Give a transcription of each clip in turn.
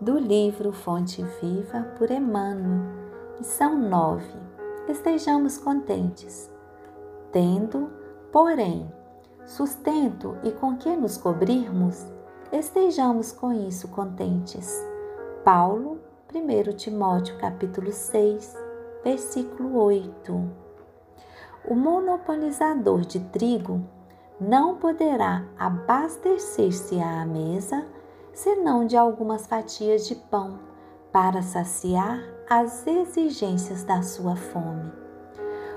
do livro Fonte Viva por Emmanuel, lição 9. Estejamos contentes, tendo, porém, sustento e com que nos cobrirmos, estejamos com isso contentes. Paulo, 1 Timóteo capítulo 6, versículo 8. O monopolizador de trigo não poderá abastecer-se à mesa senão de algumas fatias de pão, para saciar as exigências da sua fome.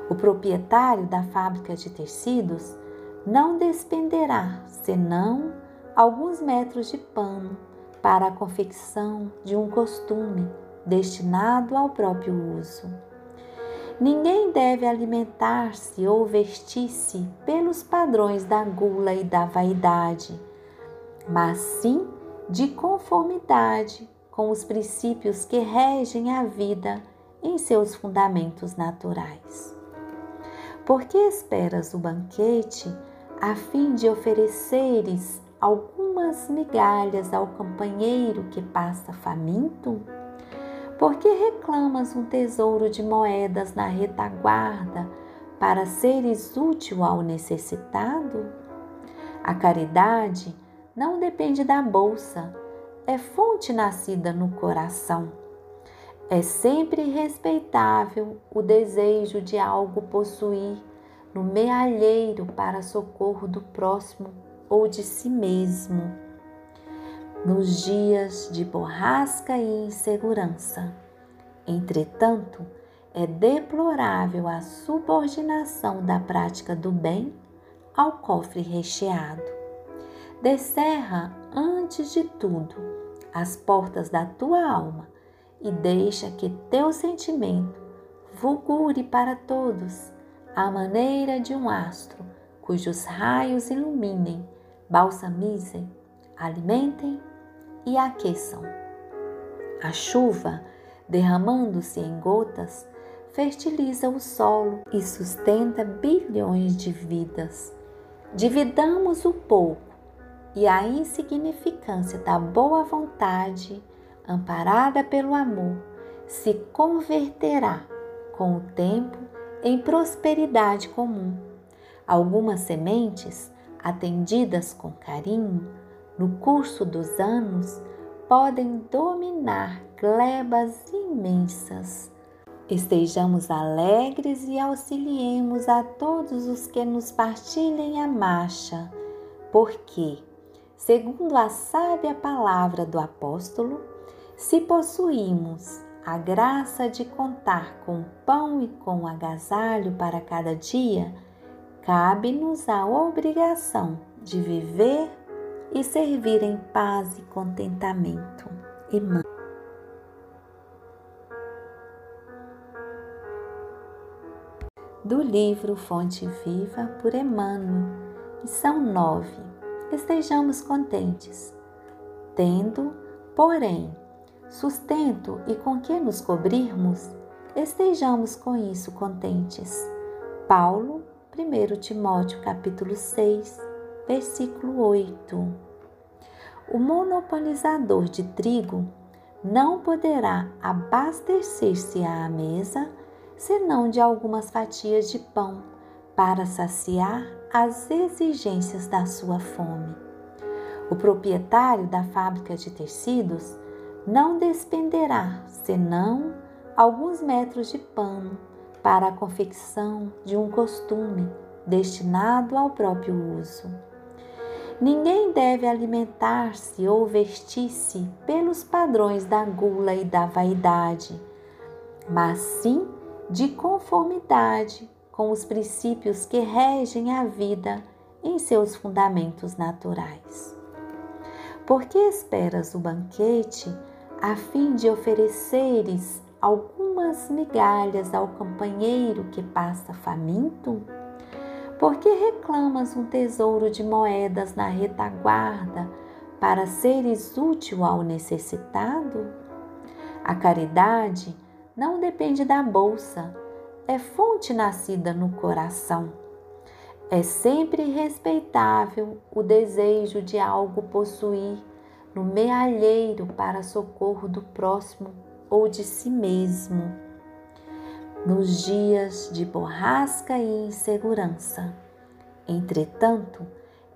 O proprietário da fábrica de tecidos não despenderá senão alguns metros de pano para a confecção de um costume destinado ao próprio uso. Ninguém deve alimentar-se ou vestir-se pelos padrões da gula e da vaidade, mas sim de conformidade com os princípios que regem a vida em seus fundamentos naturais. Por que esperas o banquete a fim de ofereceres algumas migalhas ao companheiro que passa faminto? Por que reclamas um tesouro de moedas na retaguarda para seres útil ao necessitado? A caridade não depende da bolsa, é fonte nascida no coração. É sempre respeitável o desejo de algo possuir no mealheiro para socorro do próximo ou de si mesmo. Nos dias de borrasca e insegurança. Entretanto, é deplorável a subordinação da prática do bem ao cofre recheado. Descerra, antes de tudo, as portas da tua alma e deixa que teu sentimento fulgure para todos, à maneira de um astro cujos raios iluminem, balsamizem, alimentem e aqueçam. A chuva, derramando-se em gotas, fertiliza o solo e sustenta bilhões de vidas. Dividamos o pouco e a insignificância da boa vontade, amparada pelo amor, se converterá com o tempo em prosperidade comum. Algumas sementes, atendidas com carinho, no curso dos anos, podem dominar glebas imensas. Estejamos alegres e auxiliemos a todos os que nos partilhem a marcha, porque segundo a sábia palavra do apóstolo, se possuímos a graça de contar com pão e com agasalho para cada dia, cabe-nos a obrigação de viver e servir em paz e contentamento. Irmã. Do livro Fonte Viva por Emmanuel, lição 9 estejamos contentes, tendo, porém, sustento e com que nos cobrirmos, estejamos com isso contentes. Paulo, 1 Timóteo capítulo 6, versículo 8. O monopolizador de trigo não poderá abastecer-se à mesa senão de algumas fatias de pão para saciar as exigências da sua fome. O proprietário da fábrica de tecidos não despenderá senão alguns metros de pano para a confecção de um costume destinado ao próprio uso. Ninguém deve alimentar-se ou vestir-se pelos padrões da gula e da vaidade, mas sim de conformidade com os princípios que regem a vida em seus fundamentos naturais. Por que esperas o banquete a fim de ofereceres algumas migalhas ao companheiro que passa faminto? Por que reclamas um tesouro de moedas na retaguarda para seres útil ao necessitado? A caridade não depende da bolsa, é fonte nascida no coração. É sempre respeitável o desejo de algo possuir no mealheiro para socorro do próximo ou de si mesmo. Nos dias de borrasca e insegurança. Entretanto,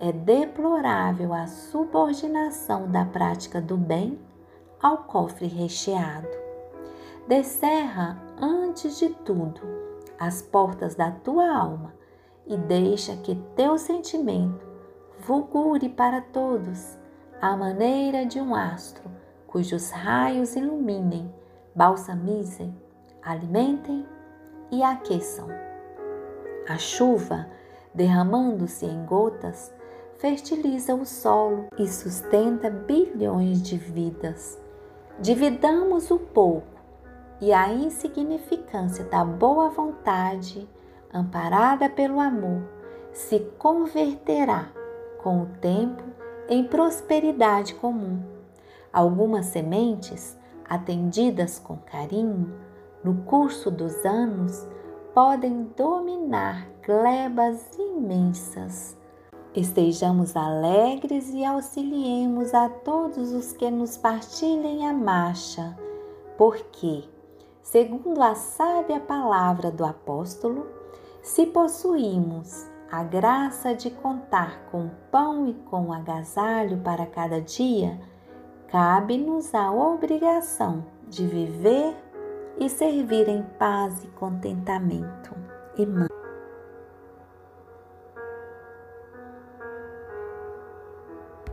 é deplorável a subordinação da prática do bem ao cofre recheado. Descerra, antes de tudo, as portas da tua alma e deixa que teu sentimento fulgure para todos, à maneira de um astro cujos raios iluminem, balsamizem, alimentem e aqueçam. A chuva, derramando-se em gotas, fertiliza o solo e sustenta bilhões de vidas. Dividamos o pouco e a insignificância da boa vontade, amparada pelo amor, se converterá com o tempo em prosperidade comum. Algumas sementes, atendidas com carinho, no curso dos anos, podem dominar glebas imensas Estejamos alegres e auxiliemos a todos os que nos partilhem a marcha, porque, segundo a sábia palavra do apóstolo, se possuímos a graça de contar com pão e com agasalho para cada dia, cabe-nos a obrigação de viver e servir em paz e contentamento.